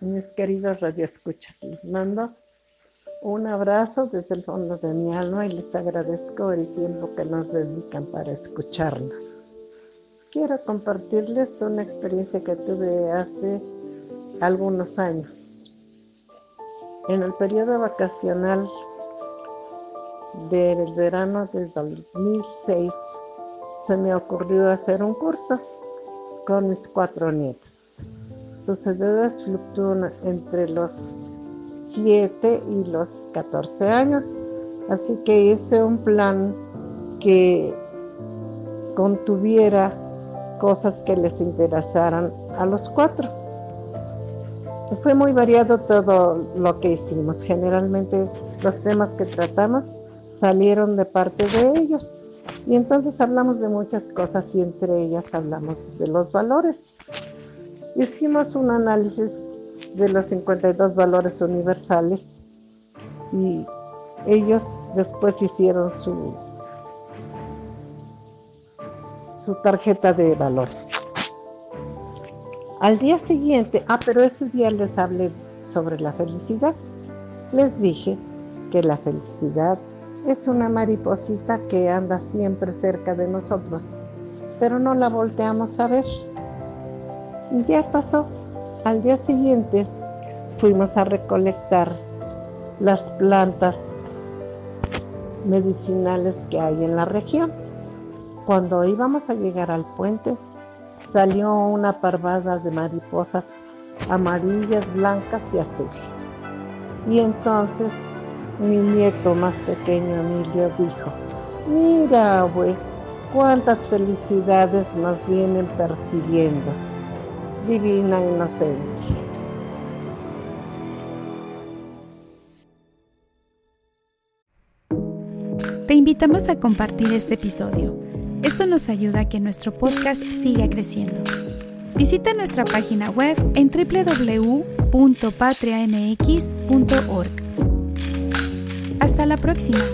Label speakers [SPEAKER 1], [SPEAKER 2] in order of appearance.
[SPEAKER 1] mis queridos radioescuchas, les mando un abrazo desde el fondo de mi alma y les agradezco el tiempo que nos dedican para escucharnos. Quiero compartirles una experiencia que tuve hace algunos años. En el periodo vacacional del verano del 2006 se me ocurrió hacer un curso con mis cuatro nietos sus edades fluctúan entre los 7 y los 14 años. Así que hice un plan que contuviera cosas que les interesaran a los cuatro. Fue muy variado todo lo que hicimos. Generalmente los temas que tratamos salieron de parte de ellos. Y entonces hablamos de muchas cosas y entre ellas hablamos de los valores. Hicimos un análisis de los 52 valores universales y ellos después hicieron su, su tarjeta de valores. Al día siguiente, ah, pero ese día les hablé sobre la felicidad. Les dije que la felicidad es una mariposita que anda siempre cerca de nosotros, pero no la volteamos a ver. Ya pasó. Al día siguiente fuimos a recolectar las plantas medicinales que hay en la región. Cuando íbamos a llegar al puente, salió una parvada de mariposas amarillas, blancas y azules. Y entonces mi nieto más pequeño, Emilio, dijo, mira, güey, cuántas felicidades nos vienen persiguiendo divina inocencia.
[SPEAKER 2] Te invitamos a compartir este episodio. Esto nos ayuda a que nuestro podcast siga creciendo. Visita nuestra página web en www.patriamx.org. Hasta la próxima.